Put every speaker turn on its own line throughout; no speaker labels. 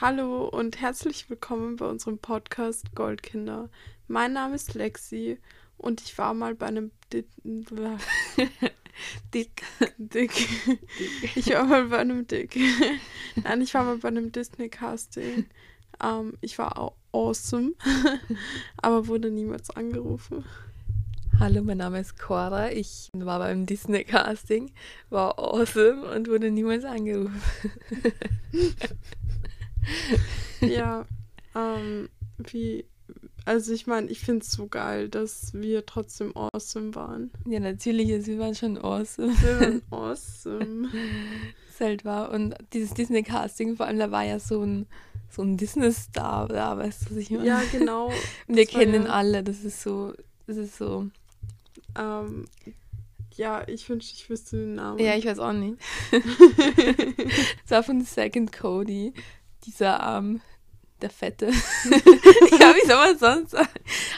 Hallo und herzlich willkommen bei unserem Podcast Goldkinder. Mein Name ist Lexi und ich war mal bei einem Di
Dick.
Dick. Ich war mal bei einem Dick. Nein, ich war mal bei einem Disney-Casting. Ähm, ich war au- awesome, aber wurde niemals angerufen.
Hallo, mein Name ist Cora. Ich war beim Disney-Casting, war awesome und wurde niemals angerufen.
Ja, ähm, wie, also ich meine, ich finde es so geil, dass wir trotzdem awesome waren.
Ja, natürlich, also wir waren schon awesome.
Wir waren awesome.
Das halt war. Und dieses Disney-Casting, vor allem, da war ja so ein, so ein Disney-Star da, weißt du, was ich meine?
Ja, genau.
Und wir kennen
ja-
alle, das ist so, das ist so.
Ähm, ja, ich wünschte, ich wüsste den Namen.
Ja, ich weiß auch nicht. Das war von Second Cody, dieser, ähm, der Fette. ja, wie soll man sonst sagen?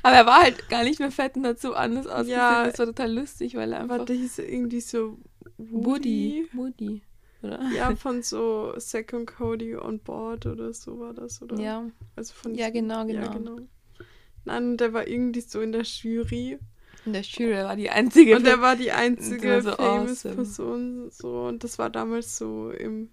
Aber er war halt gar nicht mehr fett und hat so anders ausgesehen.
Ja.
das war total lustig, weil er einfach...
Der hieß irgendwie so
Woody. Woody, oder?
Ja, von so Second Cody on Board oder so war das, oder?
Ja,
Also von
Ja,
diesem-
genau,
Ja,
genau.
genau. Nein, der war irgendwie so in der Jury.
und der Schüler war die einzige.
Und der war die einzige
so
famous
awesome.
Person. So, und das war damals so im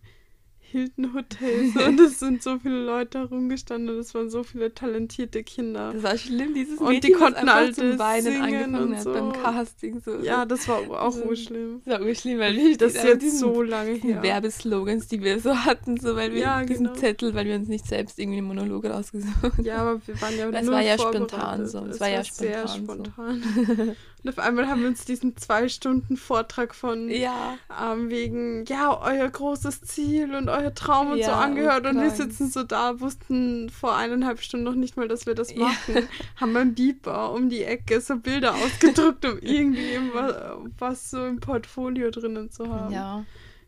Hilton Hotel. So, und es sind so viele Leute herumgestanden und es waren so viele talentierte Kinder.
das war schlimm, dieses
Und die
Mädchen,
konnten alle
zum Weinen angefangen hat
so.
beim Casting. So.
Ja, das war auch
So.
urschlimm.
das war urschlimm, weil wir
Das ist jetzt so lange her.
Werbeslogans, die wir so hatten, so weil wir
Ja,
diesen
genau.
Zettel, weil wir uns nicht selbst irgendwie einen Monolog rausgesucht
Ja, aber wir waren ja
Das war ja spontan so. Es
Es
war ja
sehr
spontan so.
Und auf einmal haben wir uns diesen zwei Stunden Vortrag von
Ja.
ähm, wegen, ja, euer großes Ziel und euer Traum und so
Ja,
angehört. Und wir
krank.
sitzen so da, wussten vor eineinhalb Stunden noch nicht mal, dass wir das
Ja.
machen. Haben beim Beeper um die Ecke so Bilder ausgedruckt, um irgendwie was, was so im Portfolio drinnen zu haben.
Ja,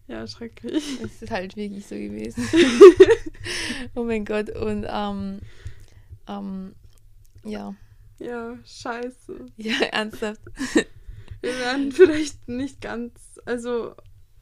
Ja, schrecklich.
es ist halt wirklich so gewesen. oh mein Gott, und ähm, ähm, ja,
Ja, scheiße.
ja, ernsthaft.
Wir werden vielleicht nicht ganz, also,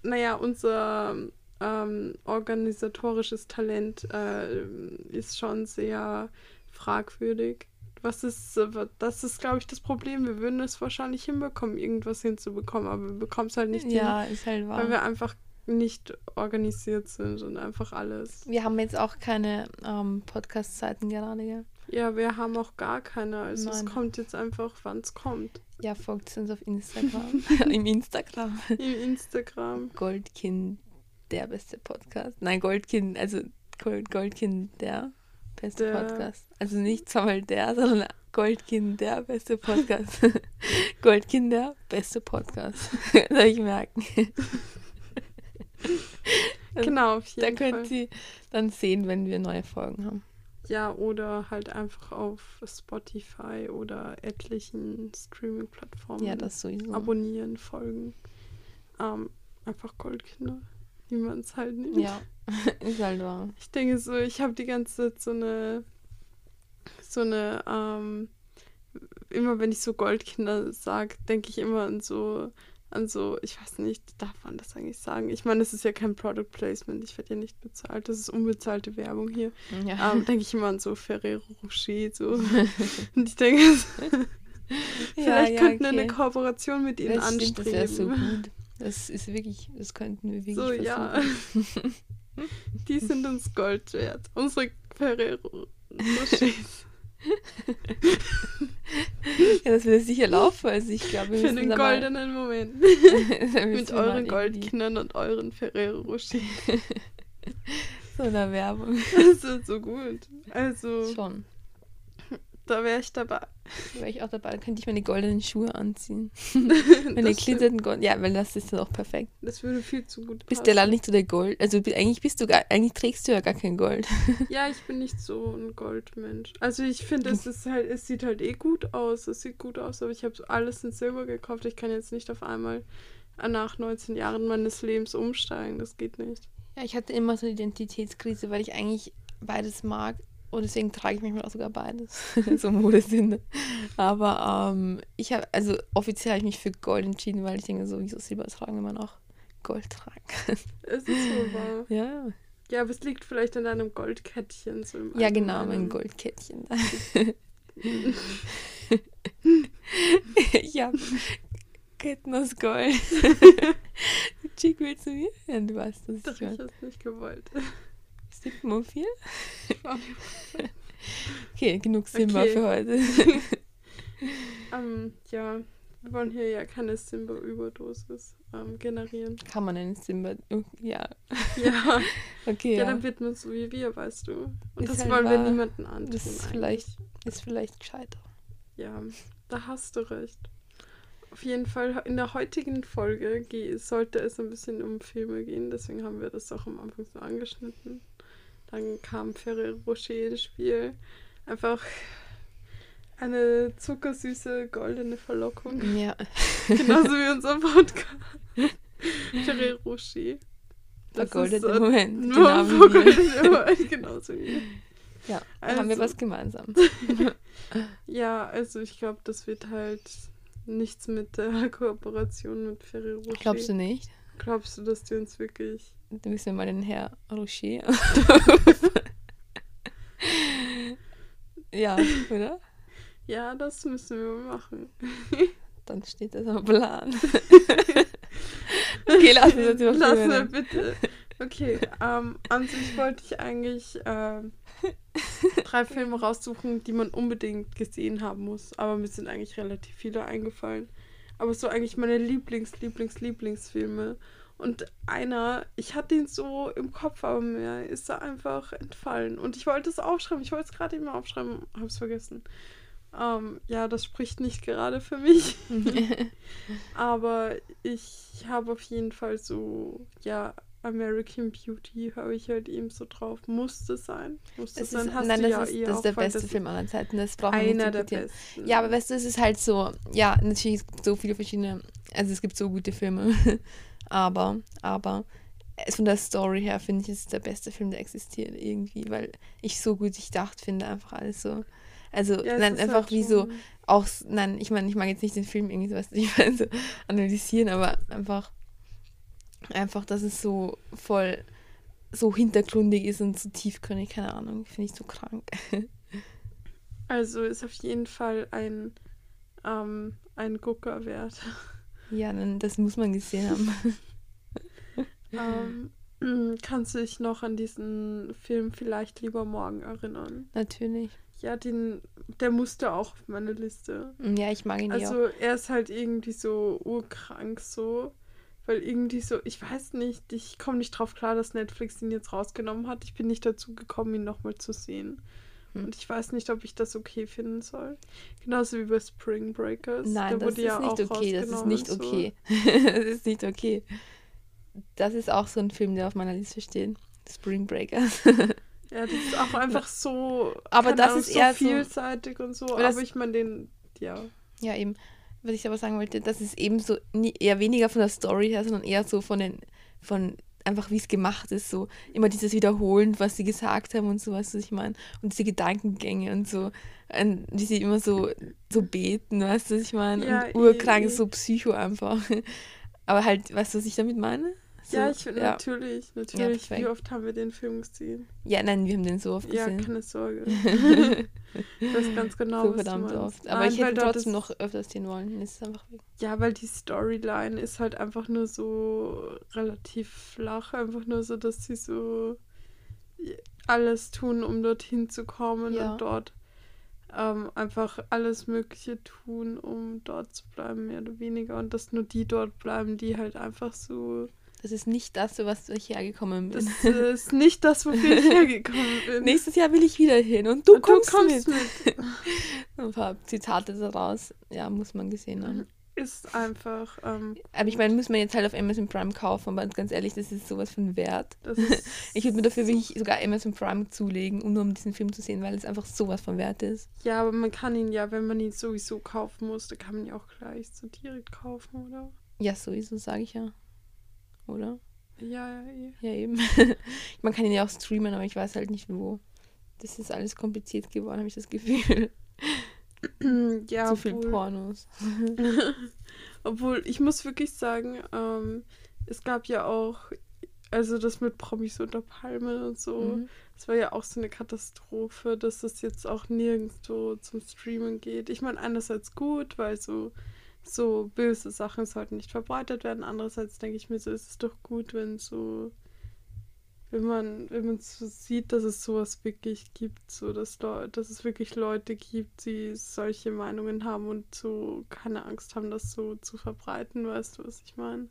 naja, unser ähm, organisatorisches Talent äh, ist schon sehr fragwürdig. Was ist, das ist, glaube ich, das Problem. Wir würden es wahrscheinlich hinbekommen, irgendwas hinzubekommen, aber wir bekommen es halt nicht
Ja, ist halt
hin,
wahr.
weil wir einfach nicht organisiert sind und einfach alles.
Wir haben jetzt auch keine ähm, Podcast-Zeiten gerade, gell?
Ja, wir haben auch gar keine. Also es
Nein.
kommt jetzt einfach, wann es kommt.
Ja, folgt uns auf Instagram. Im Instagram.
Im Instagram.
Goldkind, der beste Podcast. Nein, Goldkind, also Gold, Goldkind, der beste
Der-
Podcast. Also nicht zweimal der, sondern Goldkind, der beste Podcast. Goldkind, der beste Podcast. Soll ich merken.
Genau, auf
Da
jeden
könnt
Fall.
ihr dann sehen, wenn wir neue Folgen haben.
Ja, oder halt einfach auf Spotify oder etlichen Streaming-Plattformen
Ja, das sowieso.
abonnieren, folgen. Ähm, einfach Goldkinder, wie man es halt nennt.
Ja, ist halt wahr.
Ich denke so, ich habe die ganze Zeit so eine, so eine, ähm, immer wenn ich so Goldkinder sage, denke ich immer an so, an so, ich weiß nicht, darf man das eigentlich sagen? Ich meine, es ist ja kein Product Placement, ich werde ja nicht bezahlt, das ist unbezahlte Werbung hier.
Ja.
ähm, denke ich immer an so Ferrero Rocher so. Und ich denke, vielleicht könnten wir eine Kooperation mit ihnen
das stimmt, das wäre so
anstreben.
gut. Das ist wirklich, das könnten wir wirklich
So, ja.
versuchen.
Die sind uns Gold wert. Unsere Ferrero Rochers.
Ja, das würde sicher laufen. Also ich glaube,
Für den
mal-
goldenen Moment. Mit euren Goldkindern und euren Ferrero Rocher.
So eine Werbung.
Das ist so gut. Also,
Schon.
Da wäre ich dabei.
Da wäre ich auch dabei. Dann könnte ich meine goldenen Schuhe anziehen. Meine glitternden Gold. Ja, weil das ist dann auch perfekt.
das würde viel zu gut
Bist du leider nicht so der Gold. Also eigentlich bist du gar, eigentlich trägst du ja gar kein Gold.
Ja, ich bin nicht so ein Goldmensch. Also ich finde, es ist halt, es sieht halt eh gut aus. Es sieht gut aus, aber ich habe alles in Silber gekauft. Ich kann jetzt nicht auf einmal nach 19 Jahren meines Lebens umsteigen. Das geht nicht.
Ja, ich hatte immer so eine Identitätskrise, weil ich eigentlich beides mag. Und deswegen trage ich manchmal auch sogar beides. so Modesinne. Aber ähm, ich habe, also offiziell habe ich mich für Gold entschieden, weil ich denke so, wieso Silber tragen, wenn man auch Gold tragen kann.
Es ist so wahr.
Ja,
Ja, aber es liegt vielleicht an deinem Goldkettchen. So im
Ja, genau, mein. Goldkettchen. ich hab Ketten aus Gold. Chick, willst du mir? Ja, du weißt, dass
Doch,
ich
ich
will.
hab's nicht gewollt.
Sigma 4? Okay, genug Simba
Okay.
für heute.
ähm, ja, wir wollen hier ja keine Simba-Überdosis ähm, generieren.
Kann man einen Simba... oh, Ja,
Ja,
okay,
ja.
ja.
dann wird man so wie wir, weißt du. Und
Ist
das
halt
wollen wir
wahr.
niemandem antun.
Das ist
eigentlich.
vielleicht, ist vielleicht gescheiter.
Ja, da hast du recht. Auf jeden Fall, in der heutigen Folge ge- sollte es ein bisschen um Filme gehen, deswegen haben wir das auch am Anfang so angeschnitten. Dann kam Ferrero Rocher ins Spiel. Einfach eine zuckersüße goldene Verlockung.
Ja.
Genauso wie unser Podcast. Ferrero Rocher. Das
Vergoldete
ist, äh,
Moment.
Nur
Genau
vergoldete Moment, genauso wie.
Ja, da haben wir
Also-
was gemeinsam.
Ja, also ich glaube, das wird halt nichts mit der Kooperation mit Ferrero Rocher.
Glaubst du nicht?
Glaubst du, dass die uns wirklich...
Da müssen wir mal den Herr Rocher. ja, oder?
Ja, das müssen wir machen.
Dann steht das am Plan. okay, lass uns jetzt über
Lass
reden.
bitte. Okay, ähm, an sich wollte ich eigentlich ähm, drei Filme raussuchen, die man unbedingt gesehen haben muss. Aber mir sind eigentlich relativ viele eingefallen. Aber so eigentlich meine Lieblings-, Lieblings-, Lieblingsfilme. Und einer, ich hatte ihn so im Kopf, aber mir ist er einfach entfallen. Und ich wollte es aufschreiben. Ich wollte es gerade eben aufschreiben, habe es vergessen. Ähm, ja, das spricht nicht gerade für mich. Aber ich habe auf jeden Fall so, ja, American Beauty habe ich halt eben so drauf. Musste sein. Musste
Das
sein.
ist,
Hast
nein,
du
das
ja
ist,
eh
das ist der beste Film aller Zeiten. Das braucht man nicht
der besten.
Ja, aber weißt du, es ist halt so, ja, natürlich es gibt so viele verschiedene, also es gibt so gute Filme, aber, aber es von der Story her finde ich, es ist der beste Film, der existiert irgendwie, weil ich so gut durchdacht finde, einfach alles so. Also,
Ja, es
nein, einfach
halt
wie so, auch, nein, ich meine, ich mag jetzt nicht den Film irgendwie so, was ich meine, so analysieren, aber einfach, einfach, dass es so voll so hintergründig ist und so tiefgründig, keine Ahnung, finde ich so krank.
Also ist auf jeden Fall ein, ähm, ein Gucker wert.
Ja, dann, das muss man gesehen haben.
ähm, kannst du dich noch an diesen Film vielleicht lieber morgen erinnern?
Natürlich.
Ja, den, der musste auch auf meine Liste.
Ja, ich mag ihn ja auch.
Also er ist halt irgendwie so urkrank so. Weil irgendwie so, ich weiß nicht, ich komme nicht drauf klar, dass Netflix ihn jetzt rausgenommen hat. Ich bin nicht dazu gekommen, ihn nochmal zu sehen.
Hm.
Und ich weiß nicht, ob ich das okay finden soll. Genauso wie bei Spring Breakers.
Nein,
Der
das
wurde
ist
ja
nicht
auch
okay. Das ist nicht
so.
okay. das ist nicht okay. Das ist auch so ein Film, der auf meiner Liste steht. Spring Breakers.
Ja, das ist auch einfach so,
Aber das
Ahnung,
ist eher so-
so vielseitig und so.
Aber
aber ich meine den, ja.
ja, eben. Was ich aber sagen wollte, das ist eben so nie, eher weniger von der Story her, sondern eher so von den, von einfach wie es gemacht ist, so immer dieses Wiederholen, was sie gesagt haben und so, weißt du, was ich meine? Und diese Gedankengänge und so, und wie sie immer so, so beten, weißt du, was ich meine?
Ja,
und urkrank,
eh, eh.
so Psycho einfach. Aber halt, weißt du, was ich damit meine?
Ja, ich finde
ja.
natürlich, natürlich.
perfekt.
wie oft haben wir den Film gesehen?
Ja, nein, wir haben den so oft
Ja,
gesehen.
keine Sorge. ich weiß ganz genau,
so
was
verdammt oft. Aber
Nein,
ich hätte trotzdem
ist-
noch öfters sehen wollen. Ist einfach weg.
Ja, weil die Storyline ist halt einfach nur so relativ flach. Einfach nur so, dass sie so alles tun, um dorthin zu kommen
Ja.
und dort ähm, einfach alles Mögliche tun, um dort zu bleiben, mehr oder weniger. Und dass nur die dort bleiben, die halt einfach so.
Das ist nicht das, für was ich hergekommen bin.
Das ist nicht das, wofür ich hergekommen bin.
Nächstes Jahr will ich wieder hin und du
Und
kommst,
du kommst
mit.
mit.
Ein paar Zitate daraus. Ja, muss man gesehen haben.
Ist einfach. Ähm,
Aber ich meine, muss man jetzt halt auf Amazon Prime kaufen, aber ganz ehrlich, das ist sowas von wert. Ich würde mir dafür wirklich sogar Amazon Prime zulegen, um nur um diesen Film zu sehen, weil es einfach sowas von wert ist.
Ja, aber man kann ihn ja, wenn man ihn sowieso kaufen muss, dann kann man ihn auch gleich so direkt kaufen, oder?
Ja, sowieso, sage ich ja. Oder?
Ja, ja, eh.
Ja, eben. man kann ihn ja auch streamen, aber ich weiß halt nicht wo. Das ist alles kompliziert geworden, habe ich das Gefühl.
ja,
Zu viel
obwohl,
Pornos.
obwohl, ich muss wirklich sagen, ähm, es gab ja auch also das mit Promis unter Palmen und so,
Mhm.
das war ja auch so eine Katastrophe, dass das jetzt auch nirgendwo zum Streamen geht. Ich meine, einerseits gut, weil so, so böse Sachen sollten nicht verbreitet werden. Andererseits denke ich mir so, ist es doch gut, wenn so, wenn man, wenn man so sieht, dass es sowas wirklich gibt, so dass, dass es wirklich Leute gibt, die solche Meinungen haben und so keine Angst haben, das so zu verbreiten, weißt du, was ich meine?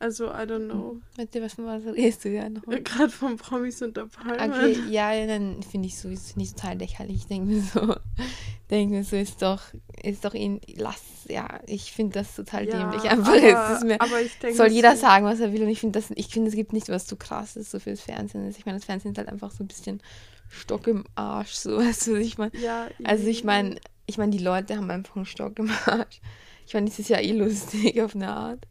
Also, I don't know.
Mit dir, was was redest du ja noch?
Gerade von Promis unter Palmen.
Okay, ja, ja, dann finde ich so, ist nicht total lächerlich. Ich denke mir so, denke mir so, ist doch, ist doch ihn, lass, ja, ich finde das total dämlich. Einfach,
aber,
es ist mir,
aber ich denke,
soll jeder
so-
sagen, was er will. Und ich finde, das, ich finde, es gibt nicht was so krasses so fürs Fernsehen ist. Ich meine, das Fernsehen ist halt einfach so ein bisschen Stock im Arsch, so, weißt du, was ich meine.
Ja,
Also ich meine, ich meine, die Leute haben einfach einen Stock im Arsch. Ich meine, das ist ja eh lustig auf eine Art.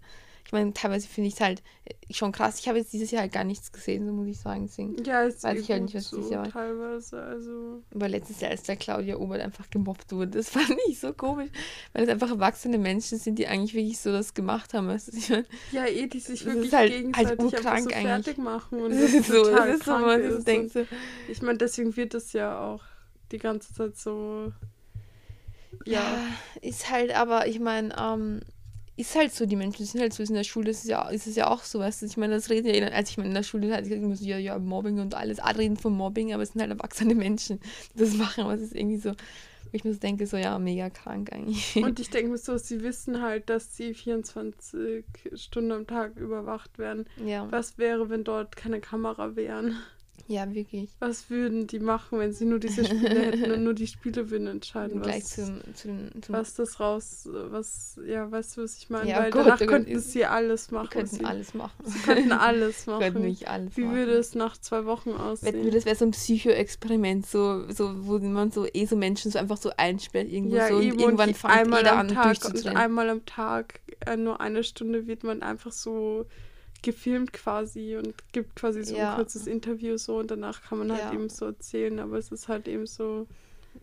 Ich meine, teilweise finde ich es halt äh, schon krass. Ich habe jetzt dieses Jahr halt gar nichts gesehen, so muss ich sagen. Deswegen.
Ja, ist
weiß ich halt nicht, was
so,
dieses Jahr war.
teilweise, also.
Aber letztes Jahr, als der Claudia Obert einfach gemobbt wurde, das fand ich so komisch. Weil es einfach erwachsene Menschen sind, die eigentlich wirklich so das gemacht haben. Weißt du, ich meine,
Ja, eh, die sich wirklich
halt- halt
gegenseitig einfach
urkrank
so fertig machen und
das ist so,
total
das ist so, man
ist.
denkt, so,
ich meine, deswegen wird das ja auch die ganze Zeit so.
ja.
Ja,
ist halt, aber ich meine, ähm, ist halt so, die Menschen sind halt so, in der Schule ist es ja, ist es ja auch so, weißt du, ich meine, das reden ja, als ich meine, in der Schule immer so, ja, ja, Mobbing und alles, alle reden von Mobbing, aber es sind halt erwachsene Menschen, die das machen, aber es ist irgendwie so, ich mir so denke, so, ja, mega krank eigentlich.
und ich denke mir so, sie wissen halt, dass sie 24 Stunden am Tag überwacht werden.
ja,
Was wäre, wenn dort keine Kamera wären?
Ja, wirklich.
Was würden die machen, wenn sie nur diese Spiele hätten und nur die Spiele würden entscheiden,
Und gleich
was,
zum, zu den, zum,
was das raus, was, ja, weißt du, was ich meine?
Ja,
Weil
Gott,
danach könnten
ist-
sie alles machen.
könnten
sie,
alles machen.
sie könnten alles
Wir könnten
machen.
nicht alles
Wie
machen.
würde es nach zwei Wochen aussehen?
das wäre so ein Psycho-Experiment, so, so, wo man so eh so Menschen so einfach so einsperrt irgendwo
ja,
so und
eben,
irgendwann
und
fängt
einmal
jeder
am
an
Tag und einmal am Tag, äh, nur eine Stunde wird man einfach so gefilmt quasi und gibt quasi so
Ja.
ein kurzes Interview so und danach kann man halt
Ja.
eben so erzählen, aber es ist halt eben so,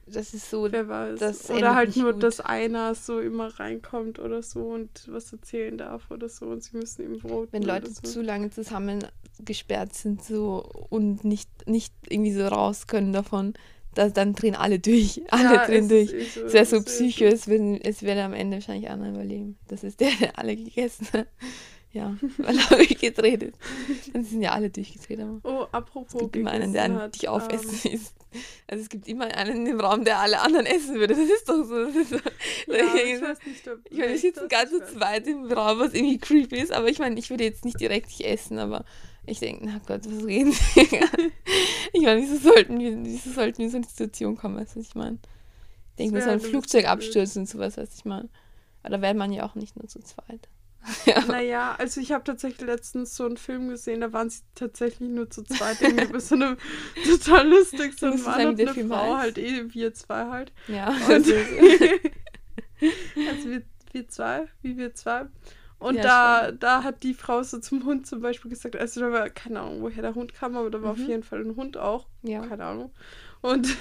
Das ist so,
wer weiß. oder halt nur,
gut.
dass einer so immer reinkommt oder so und was erzählen darf oder so und sie müssen ihm voten
wenn Leute
so.
zu lange zusammen gesperrt sind so und nicht, nicht irgendwie so raus können davon, da, dann drehen alle durch. Alle
Ja,
drehen durch. Es wäre so Psycho, es, würde am Ende wahrscheinlich einer überleben. Das ist der, der alle gegessen hat. Ja, weil er durchgedreht ist. Dann sind ja alle durchgedreht. Aber
Oh,
es
apropos.
gibt immer einen, der
hat,
dich aufessen
ähm,
ist. Also es gibt immer einen im Raum, der alle anderen essen würde. Das ist doch so. Ist so.
Ja, ich weiß nicht, ob
Ich meine, wir sitzen ganz zu zweit im Raum, was irgendwie creepy ist, aber ich meine, ich würde jetzt nicht direkt nicht essen, aber ich denke, na Gott, was reden wir? ich meine, wieso sollten wir, wieso sollten wir in so eine Situation kommen, weißt du, ich meine? Ich denke, wir sollen ein Flugzeug abstürzen und sowas, weißt du, ich meine. Aber da wäre man ja auch nicht nur zu zweit. ja.
Naja, also ich habe tatsächlich letztens so einen Film gesehen, da waren sie tatsächlich nur zu zweit irgendwie bei so einem total lustig, so ein Mann und eine Frau,
heißt?
halt eh wir zwei halt.
ja. Also,
also wir, wir zwei, wie wir zwei. Und
Ja,
da, da hat die Frau so zum Hund zum Beispiel gesagt, also da war keine Ahnung, woher der Hund kam, aber da war
Mhm.
auf jeden Fall ein Hund auch.
ja.
Keine Ahnung. Und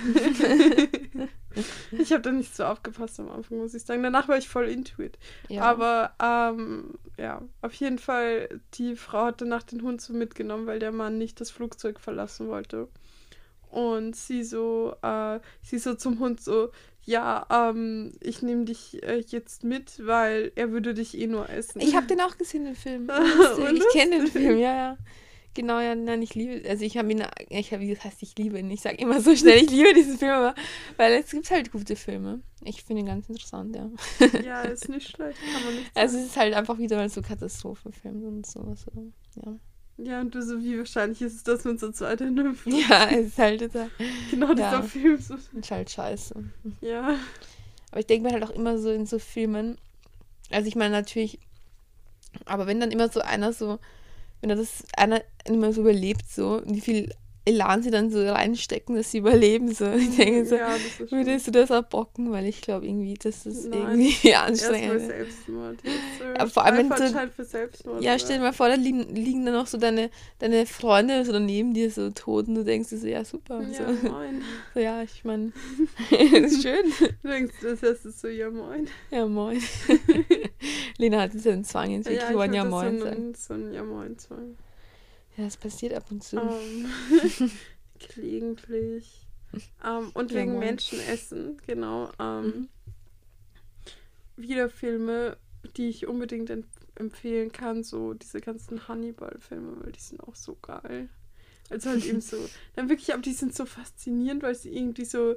ich habe da nicht so aufgepasst am Anfang, muss ich sagen. Danach war ich voll into it.
ja.
Aber ähm, ja, auf jeden Fall, die Frau hat danach den Hund so mitgenommen, weil der Mann nicht das Flugzeug verlassen wollte. Und sie so, äh, sie so zum Hund so, ja, ähm, ich nehme dich äh, jetzt mit, weil er würde dich eh nur essen.
Ich habe den auch gesehen, den Film. Ich kenne den. Film, ja, ja. Genau, ja, nein, ich liebe, also ich habe ihn, ich habe, wie das heißt, ich liebe ihn. Ich sage immer so schnell, ich liebe diesen Film, aber, weil es gibt halt gute Filme. Ich finde ihn ganz interessant, ja.
ja, ist nicht schlecht, kann man nicht sagen.
Also es ist halt einfach wieder mal so Katastrophenfilm und so, so, ja.
ja, und du so, wie wahrscheinlich ist es, dass man so zweit in einem
Ja, es ist halt, total-
genau dieser
Ja.
Film so,
ist halt scheiße.
ja.
Aber ich denke mir halt auch immer so in so Filmen, also ich meine natürlich, aber wenn dann immer so einer so, wenn er das einer immer so überlebt so, wie viel Elan sie dann so reinstecken, dass sie überleben. So. Ich denke so,
Ja, das ist
würdest du das abbocken? Weil ich glaube irgendwie, das ist
Nein.
irgendwie
Erstmal
anstrengend.
Selbstmord. Jetzt,
Aber vor allem, wenn
halt für Selbstmord.
Ja, stell dir mal vor, da liegen, liegen dann noch so deine, deine Freunde so neben dir so tot und du denkst dir so, ja super.
Ja,
so.
moin.
So, ja, ich meine, ist schön.
Du denkst, das heißt so, ja, moin.
Ja, moin. Lena hat jetzt einen Zwang ins
Ja,
ja,
das
moin
so ein, so ein Ja, moin Zwang.
Ja, das passiert ab und zu.
Ähm, gelegentlich. Ähm, und
Ja,
wegen. Menschenessen, genau. Ähm,
Mhm.
Wieder Filme, die ich unbedingt em- empfehlen kann, so diese ganzen Hannibal-Filme, weil die sind auch so geil. Also halt eben so, dann wirklich, aber die sind so faszinierend, weil sie irgendwie so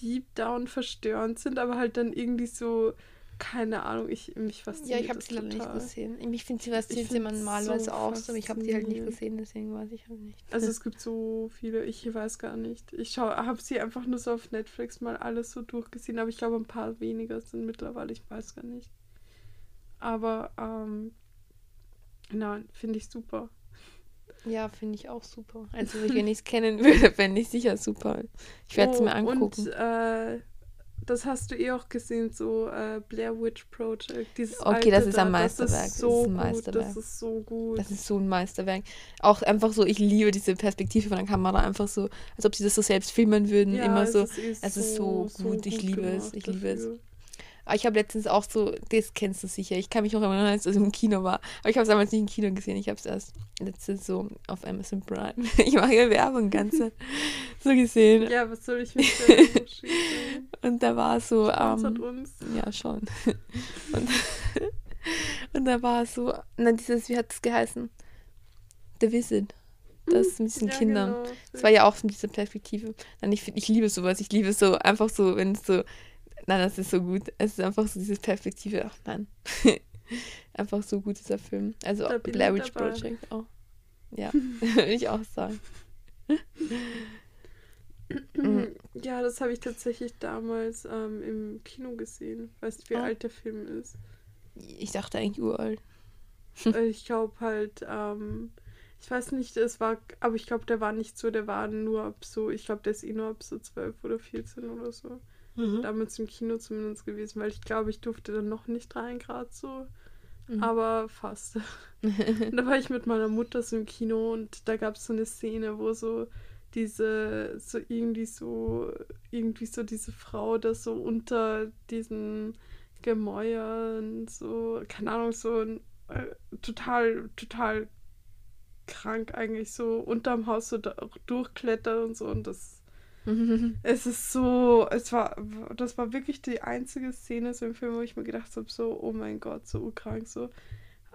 deep down verstörend sind, aber halt dann irgendwie so, keine Ahnung, ich mich fasziniert
Ja, ich habe sie leider nicht gesehen. Ich finde sie fasziniert immer normalerweise
so
auch so, aber ich habe die halt nicht gesehen, deswegen weiß ich halt nicht.
Also es gibt so viele, ich weiß gar nicht. Ich habe sie einfach nur so auf Netflix mal alles so durchgesehen, aber ich glaube ein paar weniger sind mittlerweile, ich weiß gar nicht. Aber ähm, nein, finde ich super.
Ja, finde ich auch super. Also, wenn ich es kennen würde, fände ich sicher super. Ich werde es
Oh,
mir angucken.
Und äh, das hast du eh auch gesehen, so äh, Blair Witch Project. Dieses
Okay, das ist ein Meisterwerk,
Das
das
ist so
ist ein
gut,
Meisterwerk.
das ist so gut.
Das ist so ein Meisterwerk. Auch einfach so, ich liebe diese Perspektive von der Kamera, einfach so, als ob sie das so selbst filmen würden.
Ja,
immer so.
ist, eh
es ist so gut, ich liebe es, ich liebe es. Aber ich habe letztens auch so, das kennst du sicher. Ich kann mich noch erinnern, als es im Kino war. Aber ich habe es damals nicht im Kino gesehen. Ich habe es erst letztens so auf Amazon Prime. Ich mache ja Werbung ganze so gesehen.
Ja, was soll ich mit der?
Und da war so, ähm,
uns.
ja schon. Und, und da war so, na dieses, wie hat es geheißen? The Visit. Das mit diesen
Ja,
Kindern.
genau.
Das war ja auch von dieser Perspektive. Nein, ich, ich liebe sowas. Ich liebe so einfach so, wenn es so. Nein, das ist so gut. Es ist einfach so diese Perspektive. Ach nein. einfach so gut, dieser Film. Also Blair Witch. Project auch. Ja, würde ich auch sagen.
Ja, das habe ich tatsächlich damals ähm, im Kino gesehen. Weißt du, wie
Ah.
alt der Film ist?
Ich dachte eigentlich uralt.
Äh, ich glaube halt, ähm, ich weiß nicht, es war, aber ich glaube, der war nicht so, der war nur ab so, ich glaube, der ist eh nur ab so 12 oder 14 oder so. Damals im Kino zumindest gewesen, weil ich glaube, ich durfte dann noch nicht rein, gerade so.
Mhm.
Aber fast. Da war ich mit meiner Mutter so im Kino und da gab es so eine Szene, wo so diese, so irgendwie so, irgendwie so diese Frau da so unter diesen Gemäuern, so, keine Ahnung, so ein, äh, total, total krank eigentlich, so unterm Haus so durchklettert und so und das es ist so, es war, das war wirklich die einzige Szene so im Film, wo ich mir gedacht habe, so, oh mein Gott, so krank, so.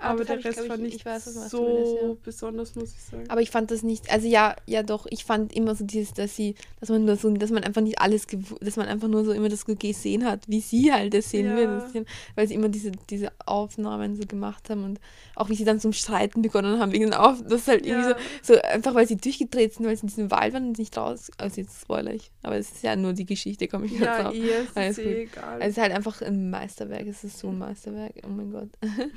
Aber
das
der
ich,
Rest
glaub
war
ich-
nicht
ich weiß,
so
meinst,
besonders, muss ich sagen.
Aber ich fand das nicht, also ja, ja doch, ich fand immer so dieses, dass sie, dass man nur so, dass man einfach nicht alles, dass man einfach nur so immer das gesehen hat, wie sie halt das sehen
Ja.
würden, weil sie immer diese, diese Aufnahmen so gemacht haben und auch wie sie dann zum Streiten begonnen haben wegen Auf, das ist halt irgendwie
Ja.
so, so einfach weil sie durchgedreht sind, weil sie in diesem Wald waren und nicht raus, also jetzt spoiler ich, aber es ist ja nur die Geschichte, komme ich jetzt
ja,
drauf.
ihr ist
Alles
es
gut.
eh egal.
Also es ist halt einfach ein Meisterwerk, es ist so ein Meisterwerk, oh mein Gott.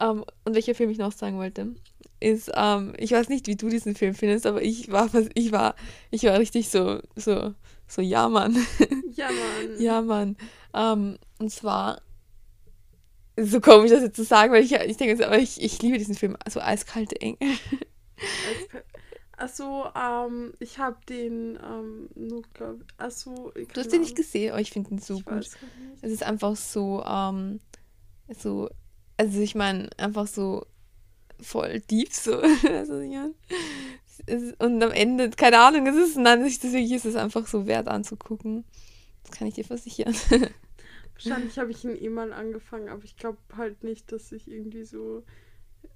Ähm, und welcher Film ich noch sagen wollte, ist, ähm, ich weiß nicht, wie du diesen Film findest, aber ich war, ich war, ich war richtig so, so, so, ja, Mann.
ja, Mann.
ja, Mann. Ähm, und zwar, so komisch, das jetzt zu sagen, weil ich, ich denke, jetzt, aber ich, ich liebe diesen Film, also eiskalte Engel.
Achso, ähm, ich habe den, ähm, nur, glaub achso,
Du hast den nicht gesehen, aber ich finde ihn so
ich
gut. Es ist einfach so, ähm, so, also ich meine, einfach so voll deep so. und am Ende, keine Ahnung, es ist, nein, es ist es einfach so wert anzugucken. Das kann ich dir versichern.
Wahrscheinlich habe ich ihn eh mal angefangen, aber ich glaube halt nicht, dass ich irgendwie so.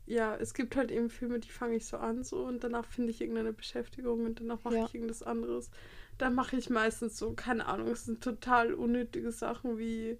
Ja, es gibt halt eben Filme, die fange ich so an so und danach finde ich irgendeine Beschäftigung und danach mache
Ja.
ich irgendwas anderes. Dann mache ich meistens so, keine Ahnung, es sind total unnötige Sachen wie,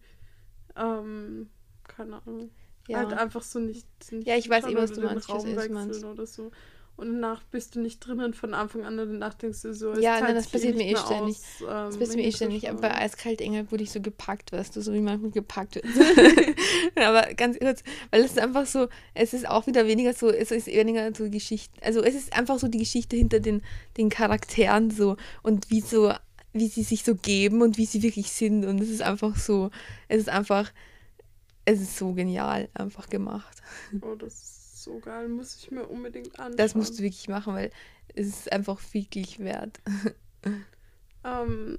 ähm, keine Ahnung.
Ja.
Halt einfach so nicht. nicht
Ja, ich weiß eh,
hinschauen
was du meinst,
Raum
eh, was meinst.
oder so. und danach bist du nicht drinnen von Anfang an und danach denkst du so,
Ja, nein, das
sich
passiert mir eh ständig.
aus, ähm,
Das passiert mir eh ständig. Aber bei. Eiskalt Engel wurde ich so gepackt, weißt du, so wie man gepackt wird. aber ganz kurz, weil es ist einfach so, es ist auch wieder weniger so, es ist weniger so Geschichte, also es ist einfach so die Geschichte hinter den, den Charakteren so und wie so, wie sie sich so geben und wie sie wirklich sind und es ist einfach so, es ist einfach, es ist so genial einfach gemacht.
Oh, das ist so geil, muss ich mir unbedingt anschauen.
Das musst du wirklich machen, weil es ist einfach wirklich wert.
Ähm,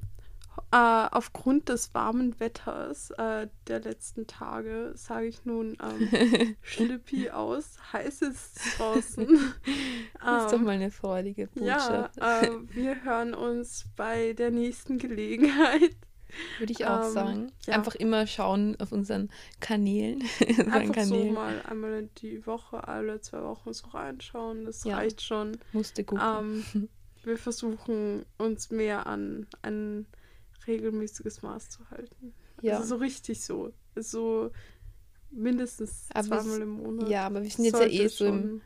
äh, aufgrund des warmen Wetters äh, der letzten Tage sage ich nun ähm, Schlippi aus. Heiß ist draußen.
Das ist doch
Ähm,
mal eine freudige
ja,
Botschaft.
äh, wir hören uns bei der nächsten Gelegenheit.
Würde ich auch
Ähm,
sagen.
ja.
Einfach immer schauen auf unseren Kanälen.
Einfach so
Kanälen.
mal einmal die Woche, alle zwei Wochen so reinschauen. Das
Ja.
reicht schon.
Musste gucken.
Ähm, wir versuchen uns mehr an ein regelmäßiges Maß zu halten.
ja.
Also so richtig so. So mindestens
Aber
zweimal im Monat.
ja, aber wir sind jetzt ja eh so im,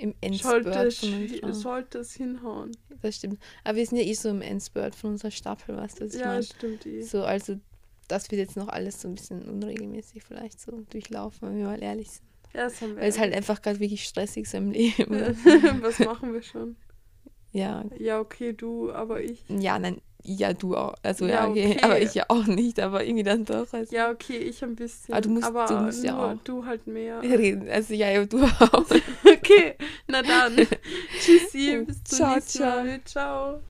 im
sollte,
Endspurt unserer...
sollte es hinhauen.
Das stimmt. Aber wir sind ja eh so im Endspurt von unserer Staffel, was ich
ja,
meine?
stimmt eh.
So, also das wird jetzt noch alles so ein bisschen unregelmäßig vielleicht so durchlaufen, wenn wir mal ehrlich sind.
Ja, das haben wir.
Weil es halt einfach gerade wirklich stressig ist im Leben.
Was machen wir schon?
ja,
Ja, okay, du, aber ich.
ja, nein, ja, du auch. Also
Ja,
ja, okay.
okay.
aber ich ja auch nicht, aber irgendwie dann doch. Also,
Ja, okay, ich ein bisschen.
Aber du musst-
aber
du musst ja
nur
auch.
du halt mehr.
Reden. Also ja, ja, du auch.
Okay, na dann. Tschüssi, bis zum
Ciao,
nächsten
ciao.
Mal. Ciao.